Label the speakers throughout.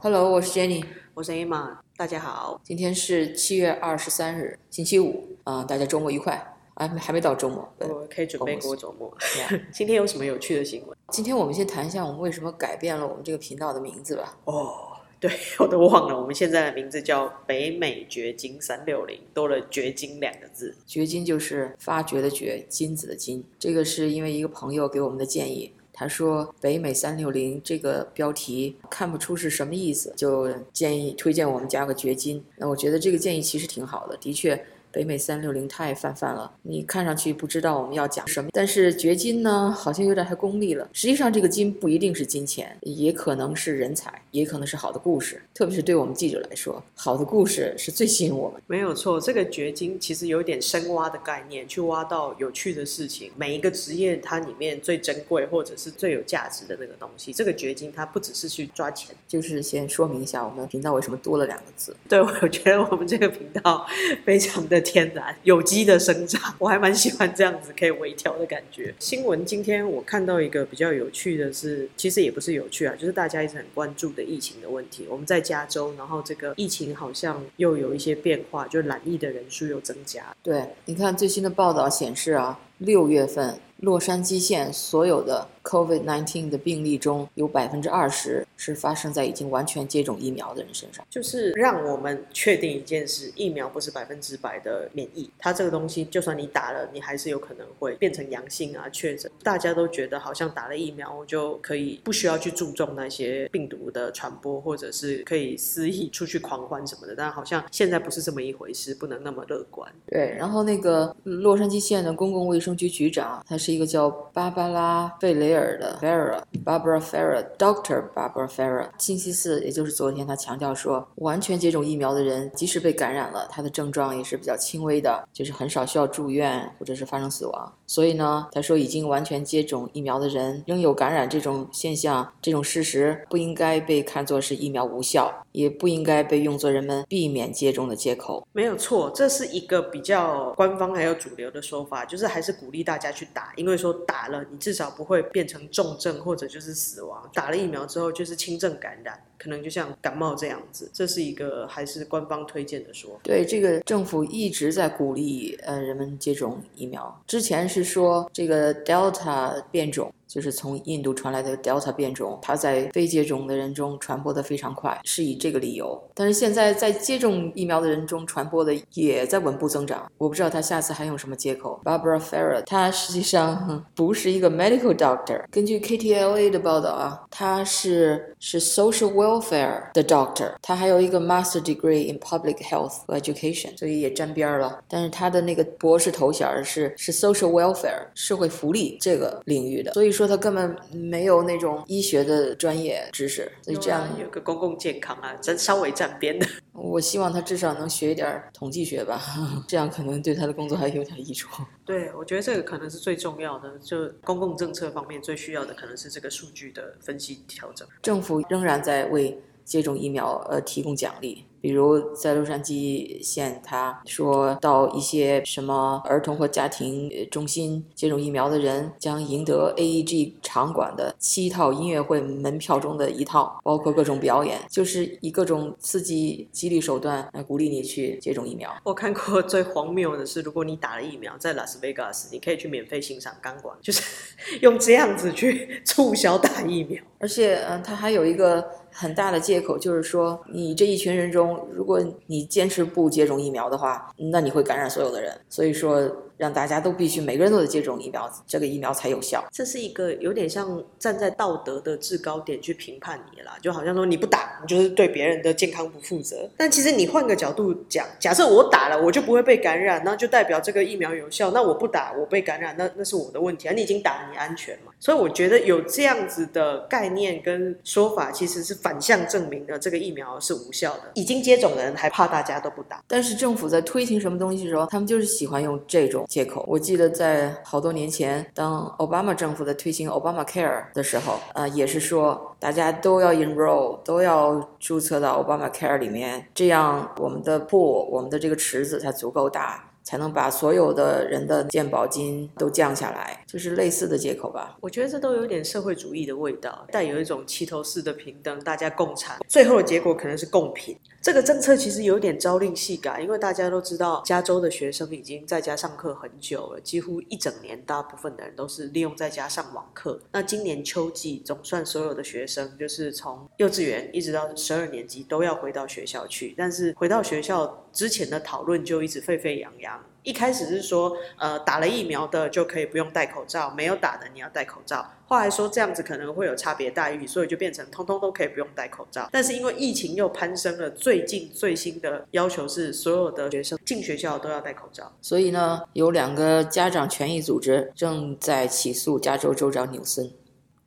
Speaker 1: Hello，我是 Jenny，
Speaker 2: 我是 Emma，大家好。
Speaker 1: 今天是七月二十三日，星期五啊、大家周末愉快啊，还没到周末。
Speaker 2: 我可以准备过周末。今天有什么有趣的新闻？
Speaker 1: 今天我们先谈一下我们为什么改变了我们这个频道的名字吧。
Speaker 2: 哦，对，我都忘了，我们现在的名字叫北美掘金三六零，多了“掘金”两个字。
Speaker 1: 掘金就是发掘的掘，金子的金。这个是因为一个朋友给我们的建议，他说“北美三六零”这个标题看不出是什么意思，就建议推荐我们加个掘金。那我觉得这个建议其实挺好的，的确。北美三六零太泛泛了，你看上去不知道我们要讲什么，但是掘金呢，好像有点太功利了。实际上，这个金不一定是金钱，也可能是人才，也可能是好的故事。特别是对我们记者来说，好的故事是最吸引我们。
Speaker 2: 没有错，这个掘金其实有点深挖的概念，去挖到有趣的事情。每一个职业它里面最珍贵或者是最有价值的那个东西，这个掘金它不只是去抓钱。
Speaker 1: 就是先说明一下，我们频道为什么多了两个字。
Speaker 2: 对，我觉得我们这个频道非常的天然，有机的生长，我还蛮喜欢这样子可以微调的感觉。新闻今天我看到一个比较有趣的是，其实也不是有趣啊，就是大家一直很关注的疫情的问题。我们在加州，然后这个疫情好像又有一些变化，就染疫的人数又增加。
Speaker 1: 对，你看最新的报道显示啊，六月份洛杉矶县所有的 COVID-19 的病例中有百分之二十是发生在已经完全接种疫苗的人身上。
Speaker 2: 就是让我们确定一件事：疫苗不是百分之百的免疫，它这个东西，就算你打了，你还是有可能会变成阳性啊，确诊。大家都觉得好像打了疫苗就可以不需要去注重那些病毒的传播，或者是可以肆意出去狂欢什么的，但好像现在不是这么一回事，不能那么乐观。
Speaker 1: 对，然后那个洛杉矶县的公共卫生局局长，他是一个叫芭芭拉·费雷尔的 Farah，Barbara Farah，Doctor Barbara Farah。星期四，也就是昨天，他强调说，完全接种疫苗的人，即使被感染了，他的症状也是比较轻微的，就是很少需要住院或者是发生死亡。所以呢，他说已经完全接种疫苗的人仍有感染这种现象，这种事实不应该被看作是疫苗无效，也不应该被用作人们避免接种的借口。
Speaker 2: 没有错，这是一个比较官方还有主流的说法，就是还是鼓励大家去打，因为说打了你至少不会变成重症或者就是死亡。打了疫苗之后就是轻症感染，可能就像感冒这样子，这是一个还是官方推荐的说。
Speaker 1: 对，这个政府一直在鼓励呃人们接种疫苗。之前是说这个 Delta 变种，就是从印度传来的 Delta 变种，它在非接种的人中传播的非常快，是以这个理由。但是现在在接种疫苗的人中传播的也在稳步增长。我不知道他下次还用什么借口。Barbara Ferrer，他实际上 不是一个 medical doctor。根据 KTLA 的报道啊，他是是 social welfare 的 doctor，他还有一个 master degree in public health education，所以也沾边了。但是他的那个博士头衔是是 social welfare 社会福利这个领域的，所以说他根本没有那种医学的专业知识，所以这样
Speaker 2: 有个公共健康啊，真稍微沾边的。
Speaker 1: 我希望他至少能学一点统计学吧，这样可能对他的工作还有点益处。
Speaker 2: 对，我觉得这个可能是最重要的，就公共政策方面最需要的可能是这个数据的分析调整。
Speaker 1: 政府仍然在为接种疫苗呃提供奖励，比如在洛杉矶县，他说到一些什么儿童或家庭呃中心接种疫苗的人将赢得 AEG 场馆的七套音乐会门票中的一套，包括各种表演，就是以各种刺激激励手段来鼓励你去接种疫苗。
Speaker 2: 我看过 最荒谬的是，如果你打了疫苗，在拉斯维加斯，你可以去免费欣赏钢管，就是 用这样子去促销打疫苗。
Speaker 1: 而且，嗯，他还有一个很大的借口，就是说，你这一群人中，如果你坚持不接种疫苗的话，那你会感染所有的人。所以说，让大家都必须每个人都得接种疫苗，这个疫苗才有效。
Speaker 2: 这是一个有点像站在道德的制高点去评判你了，就好像说你不打，你就是对别人的健康不负责。但其实你换个角度讲，假设我打了，我就不会被感染，那就代表这个疫苗有效。那我不打，我被感染，那那是我的问题啊。你已经打，你安全嘛？所以我觉得有这样子的概念跟说法，其实是反向证明了这个疫苗是无效的。已经接种的人还怕大家都不打，
Speaker 1: 但是政府在推行什么东西的时候，他们就是喜欢用这种借口。我记得在好多年前，当奥巴马政府在推行 Obama Care 的时候，呃，也是说大家都要 enroll，都要注册到 Obama Care 里面，这样我们的布我们的这个池子才足够大。才能把所有的人的健保金都降下来，就是类似的借口吧。
Speaker 2: 我觉得这都有点社会主义的味道，带有一种齐头式的平等，大家共产，最后的结果可能是共贫。这个政策其实有点朝令夕改，因为大家都知道，加州的学生已经在家上课很久了，几乎一整年，大部分的人都是利用在家上网课。那今年秋季，总算所有的学生就是从幼稚园一直到十二年级都要回到学校去，但是回到学校之前的讨论就一直沸沸扬扬。一开始是说，呃，打了疫苗的就可以不用戴口罩，没有打的你要戴口罩。后来说这样子可能会有差别待遇，所以就变成通通都可以不用戴口罩。但是因为疫情又攀升了，最近最新的要求是所有的学生进学校都要戴口罩。
Speaker 1: 所以呢，有两个家长权益组织正在起诉加州州长纽森。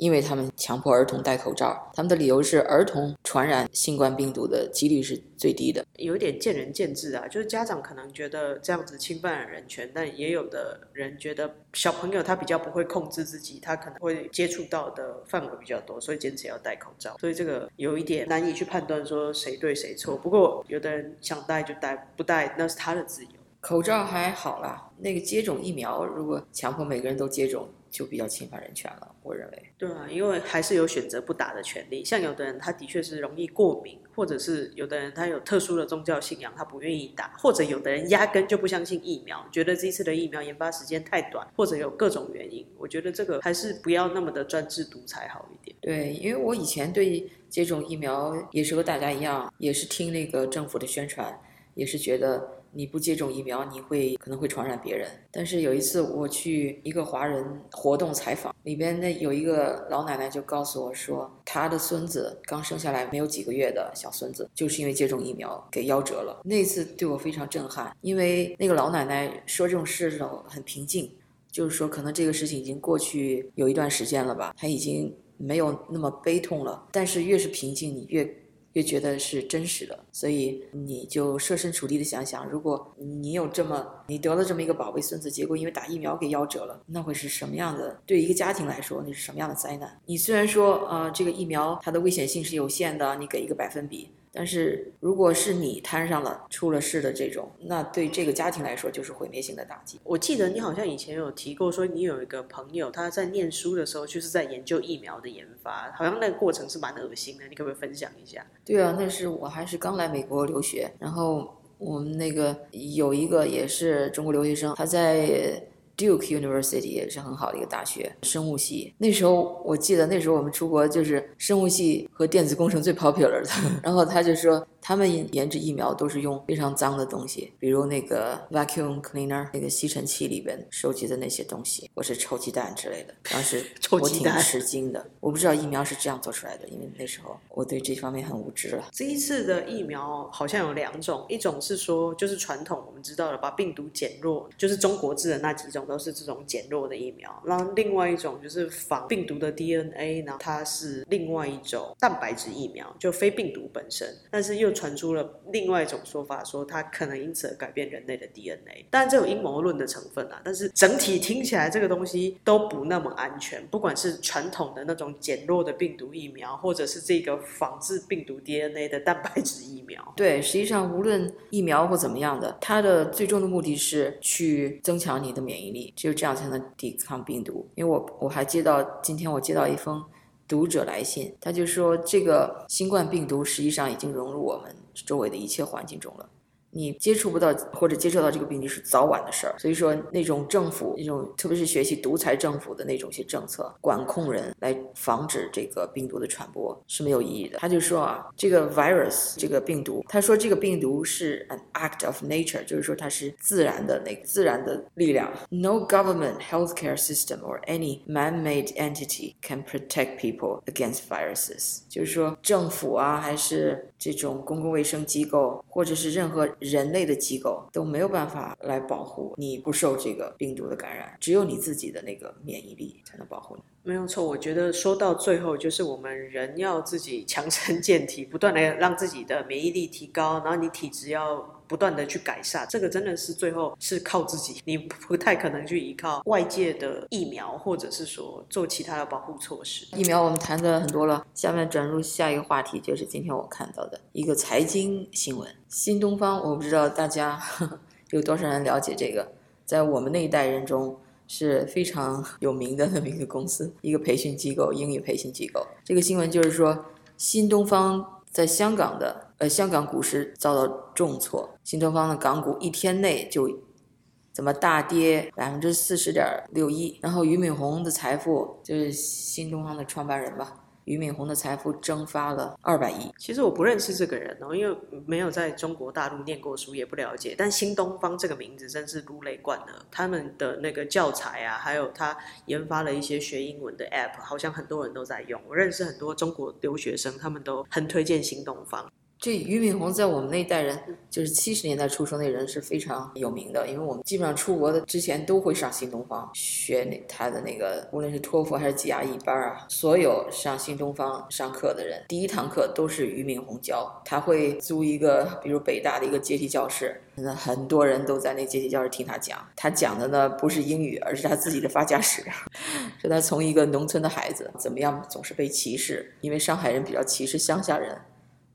Speaker 1: 因为他们强迫儿童戴口罩，他们的理由是儿童传染新冠病毒的几率是最低的。
Speaker 2: 有点见仁见智啊，就是家长可能觉得这样子侵犯人权，但也有的人觉得小朋友他比较不会控制自己，他可能会接触到的范围比较多，所以坚持要戴口罩。所以这个有一点难以去判断说谁对谁错。不过有的人想戴就戴，不戴那是他的自由。
Speaker 1: 口罩还好啦，那个接种疫苗如果强迫每个人都接种。就比较侵犯人权了，我认为。
Speaker 2: 对啊，因为还是有选择不打的权利。像有的人，他的确是容易过敏，或者是有的人他有特殊的宗教信仰，他不愿意打，或者有的人压根就不相信疫苗，觉得这次的疫苗研发时间太短，或者有各种原因。我觉得这个还是不要那么的专制独裁好一点。
Speaker 1: 对，因为我以前对接种疫苗也是和大家一样，也是听那个政府的宣传，也是觉得。你不接种疫苗，你会可能会传染别人。但是有一次我去一个华人活动采访，里边那有一个老奶奶就告诉我说，她的孙子刚生下来没有几个月的小孙子，就是因为接种疫苗给夭折了。那次对我非常震撼，因为那个老奶奶说这种事的时候很平静，就是说可能这个事情已经过去有一段时间了吧，她已经没有那么悲痛了。但是越是平静，你越。越觉得是真实的，所以你就设身处地的想想，如果你有这么你得了这么一个宝贝孙子，结果因为打疫苗给夭折了，那会是什么样的？对一个家庭来说，那是什么样的灾难？你虽然说啊，这个疫苗它的危险性是有限的，你给一个百分比。但是，如果是你摊上了出了事的这种，那对这个家庭来说就是毁灭性的打击。
Speaker 2: 我记得你好像以前有提过，说你有一个朋友，他在念书的时候就是在研究疫苗的研发，好像那个过程是蛮恶心的。你可不可以分享一下？
Speaker 1: 对啊，那是我还是刚来美国留学，然后我们那个有一个也是中国留学生，他在。Duke University 也是很好的一个大学，生物系。那时候我记得，那时候我们出国就是生物系和电子工程最 popular 的。然后他就说。他们研研制疫苗都是用非常脏的东西，比如那个 vacuum cleaner 那个吸尘器里边收集的那些东西，或是臭鸡蛋之类的。当时 我挺吃惊的，我不知道疫苗是这样做出来的，因为那时候我对这方面很无知了。
Speaker 2: 这一次的疫苗好像有两种，一种是说就是传统我们知道的把病毒减弱，就是中国制的那几种都是这种减弱的疫苗。然后另外一种就是仿病毒的 DNA，然后它是另外一种蛋白质疫苗，就非病毒本身，但是传出了另外一种说法，说它可能因此而改变人类的 DNA，当然这种阴谋论的成分啊。但是整体听起来，这个东西都不那么安全。不管是传统的那种减弱的病毒疫苗，或者是这个仿制病毒 DNA 的蛋白质疫苗，
Speaker 1: 对，实际上无论疫苗或怎么样的，它的最终的目的是去增强你的免疫力，只有这样才能抵抗病毒。因为我我还接到今天我接到一封。读者来信，他就说这个新冠病毒实际上已经融入我们周围的一切环境中了。你接触不到或者接触到这个病毒是早晚的事儿，所以说那种政府那种特别是学习独裁政府的那种些政策管控人来防止这个病毒的传播是没有意义的。他就说啊，这个 virus 这个病毒，他说这个病毒是 an act of nature，就是说它是自然的那个自然的力量。No government, healthcare system or any man-made entity can protect people against viruses。就是说政府啊，还是这种公共卫生机构，或者是任何。人类的机构都没有办法来保护你不受这个病毒的感染，只有你自己的那个免疫力才能保护你。
Speaker 2: 没有错，我觉得说到最后，就是我们人要自己强身健体，不断的让自己的免疫力提高，然后你体质要。不断的去改善，这个真的是最后是靠自己，你不太可能去依靠外界的疫苗，或者是说做其他的保护措施。
Speaker 1: 疫苗我们谈的很多了，下面转入下一个话题，就是今天我看到的一个财经新闻。新东方，我不知道大家 有多少人了解这个？在我们那一代人中是非常有名的那么一个公司，一个培训机构，英语培训机构。这个新闻就是说，新东方在香港的呃香港股市遭到重挫，新东方的港股一天内就怎么大跌百分之四十点六一，然后俞敏洪的财富就是新东方的创办人吧。俞敏洪的财富蒸发了二百亿。
Speaker 2: 其实我不认识这个人哦，因为没有在中国大陆念过书，也不了解。但新东方这个名字真是如雷贯耳，他们的那个教材啊，还有他研发了一些学英文的 App，好像很多人都在用。我认识很多中国留学生，他们都很推荐新东方。
Speaker 1: 这俞敏洪在我们那一代人，就是七十年代出生的人是非常有名的，因为我们基本上出国的之前都会上新东方学那他的那个，无论是托福还是 GRE 班啊，所有上新东方上课的人，第一堂课都是俞敏洪教，他会租一个，比如北大的一个阶梯教室，那很多人都在那阶梯教室听他讲，他讲的呢不是英语，而是他自己的发家史，是他从一个农村的孩子怎么样总是被歧视，因为上海人比较歧视乡下人。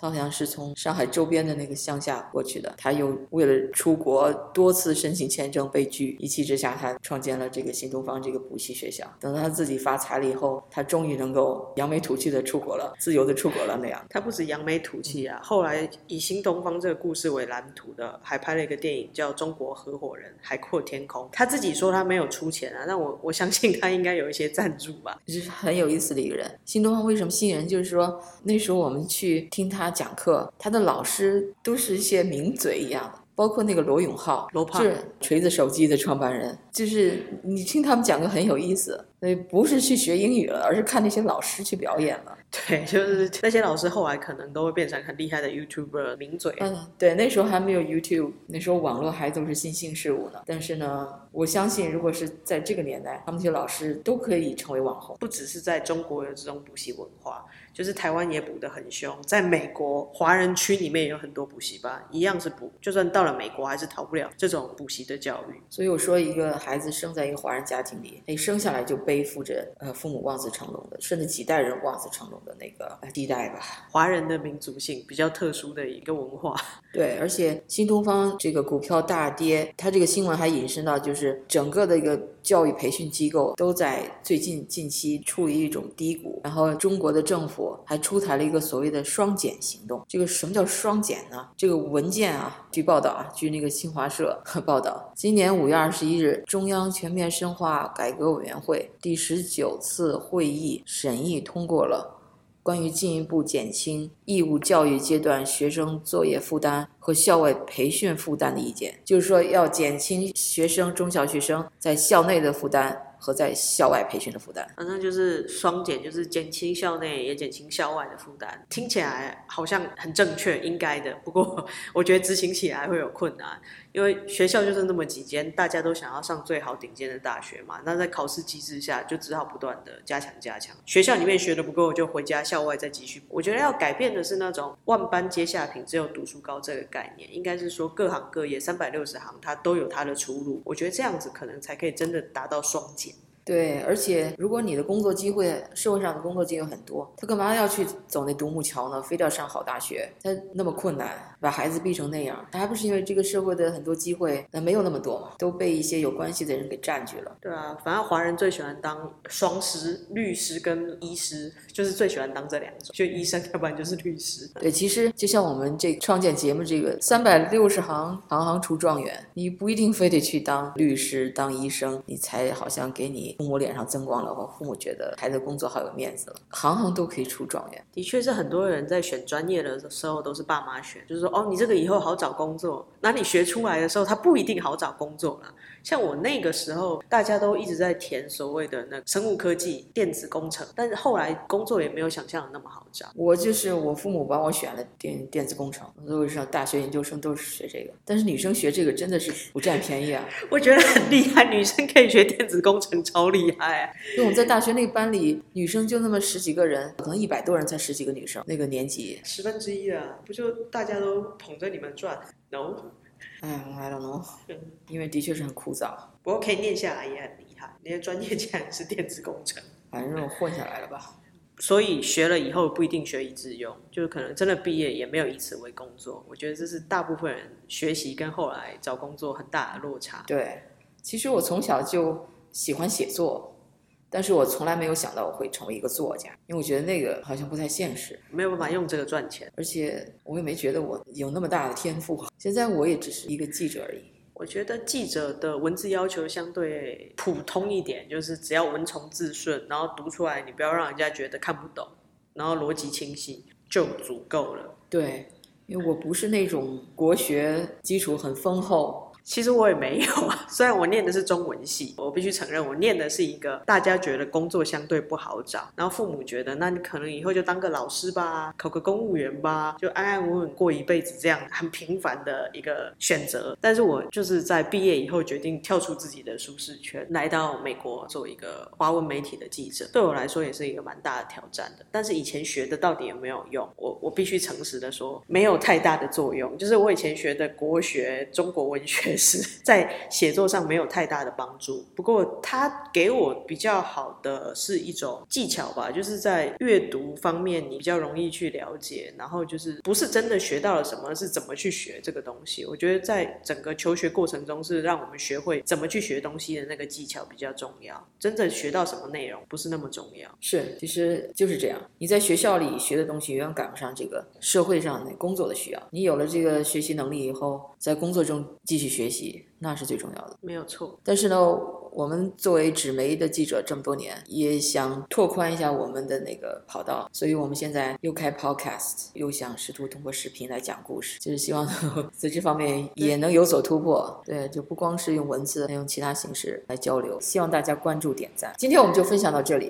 Speaker 1: 他好像是从上海周边的那个乡下过去的，他又为了出国多次申请签证被拒，一气之下他创建了这个新东方这个补习学校。等到他自己发财了以后，他终于能够扬眉吐气的出国了，自由的出国了那样。
Speaker 2: 他不止扬眉吐气啊，后来以新东方这个故事为蓝图的，还拍了一个电影叫《中国合伙人：海阔天空》。他自己说他没有出钱啊，那我我相信他应该有一些赞助吧。
Speaker 1: 就是很有意思的一个人。新东方为什么吸引人？就是说那时候我们去听他。讲课，他的老师都是一些名嘴一样的，包括那个罗永浩，
Speaker 2: 罗胖，
Speaker 1: 是锤子手机的创办人。就是你听他们讲课很有意思，那不是去学英语了，而是看那些老师去表演了。
Speaker 2: 对，就是那些老师后来可能都会变成很厉害的 YouTuber 名嘴。
Speaker 1: 嗯，对，那时候还没有 YouTube，那时候网络还都是新兴事物呢。但是呢，我相信如果是在这个年代，他们这些老师都可以成为网红。
Speaker 2: 不只是在中国有这种补习文化。就是台湾也补得很凶，在美国华人区里面有很多补习班，一样是补，就算到了美国还是逃不了这种补习的教育。
Speaker 1: 所以我说，一个孩子生在一个华人家庭里，哎，生下来就背负着呃父母望子成龙的，甚至几代人望子成龙的那个地带吧。
Speaker 2: 华人的民族性比较特殊的一个文化。
Speaker 1: 对，而且新东方这个股票大跌，它这个新闻还引申到，就是整个的一个教育培训机构都在最近近期处于一种低谷，然后中国的政府。还出台了一个所谓的“双减”行动。这个什么叫“双减”呢？这个文件啊，据报道啊，据那个新华社报道，今年五月二十一日，中央全面深化改革委员会第十九次会议审议通过了关于进一步减轻义务教育阶段学生作业负担和校外培训负担的意见，就是说要减轻学生中小学生在校内的负担。和在校外培训的负担，
Speaker 2: 反正就是双减，就是减轻校内也减轻校外的负担。听起来好像很正确，应该的。不过 我觉得执行起来会有困难。因为学校就是那么几间，大家都想要上最好顶尖的大学嘛。那在考试机制下，就只好不断的加强加强。学校里面学的不够，就回家校外再继续。我觉得要改变的是那种万般皆下品，只有读书高这个概念。应该是说各行各业三百六十行，它都有它的出路。我觉得这样子可能才可以真的达到双减。
Speaker 1: 对，而且如果你的工作机会，社会上的工作机会很多，他干嘛要去走那独木桥呢？非得要上好大学，他那么困难，把孩子逼成那样，他还不是因为这个社会的很多机会那没有那么多嘛，都被一些有关系的人给占据了。
Speaker 2: 对啊，反正华人最喜欢当双师，律师跟医师，就是最喜欢当这两种，就医生，要不然就是律师。
Speaker 1: 对，其实就像我们这创建节目这个三百六十行，行行出状元，你不一定非得去当律师、当医生，你才好像给你。父母脸上增光了，或父母觉得孩子工作好有面子了，行行都可以出状元。
Speaker 2: 的确是很多人在选专业的时候都是爸妈选，就是说哦，你这个以后好找工作。那你学出来的时候，他不一定好找工作了。像我那个时候，大家都一直在填所谓的那生物科技、电子工程，但是后来工作也没有想象的那么好找。
Speaker 1: 我就是我父母帮我选了电电子工程，所以上大学研究生都是学这个。但是女生学这个真的是不占便宜啊！
Speaker 2: 我觉得很厉害，女生可以学电子工程，超厉害。
Speaker 1: 因为我们在大学那个班里，女生就那么十几个人，可能一百多人才十几个女生，那个年级
Speaker 2: 十分之一啊，不就大家都捧着你们转？No。
Speaker 1: 哎，I don't know，因为的确是很枯燥。
Speaker 2: 不过可以念下来也很厉害。你的专业竟然是电子工程，
Speaker 1: 反正我混下来了吧。
Speaker 2: 所以学了以后不一定学以致用，就是可能真的毕业也没有以此为工作。我觉得这是大部分人学习跟后来找工作很大的落差。
Speaker 1: 对，其实我从小就喜欢写作，但是我从来没有想到我会成为一个作家，因为我觉得那个好像不太现实，
Speaker 2: 没有办法用这个赚钱。
Speaker 1: 而且我也没觉得我有那么大的天赋。现在我也只是一个记者而已。
Speaker 2: 我觉得记者的文字要求相对普通一点，就是只要文从字顺，然后读出来你不要让人家觉得看不懂，然后逻辑清晰就足够了。
Speaker 1: 对，因为我不是那种国学基础很丰厚。
Speaker 2: 其实我也没有啊，虽然我念的是中文系，我必须承认我念的是一个大家觉得工作相对不好找，然后父母觉得那你可能以后就当个老师吧，考个公务员吧，就安安稳稳过一辈子这样很平凡的一个选择。但是我就是在毕业以后决定跳出自己的舒适圈，来到美国做一个华文媒体的记者，对我来说也是一个蛮大的挑战的。但是以前学的到底有没有用？我我必须诚实的说，没有太大的作用。就是我以前学的国学、中国文学。是在写作上没有太大的帮助，不过它给我比较好的是一种技巧吧，就是在阅读方面你比较容易去了解，然后就是不是真的学到了什么，是怎么去学这个东西。我觉得在整个求学过程中，是让我们学会怎么去学东西的那个技巧比较重要，真正学到什么内容不是那么重要。
Speaker 1: 是，其实就是这样。你在学校里学的东西远远赶不上这个社会上的工作的需要。你有了这个学习能力以后，在工作中继续。学习那是最重要的，
Speaker 2: 没有错。
Speaker 1: 但是呢，我们作为纸媒的记者这么多年，也想拓宽一下我们的那个跑道，所以我们现在又开 podcast，又想试图通过视频来讲故事，就是希望在这方面也能有所突破。对，就不光是用文字，用其他形式来交流。希望大家关注点赞。今天我们就分享到这里。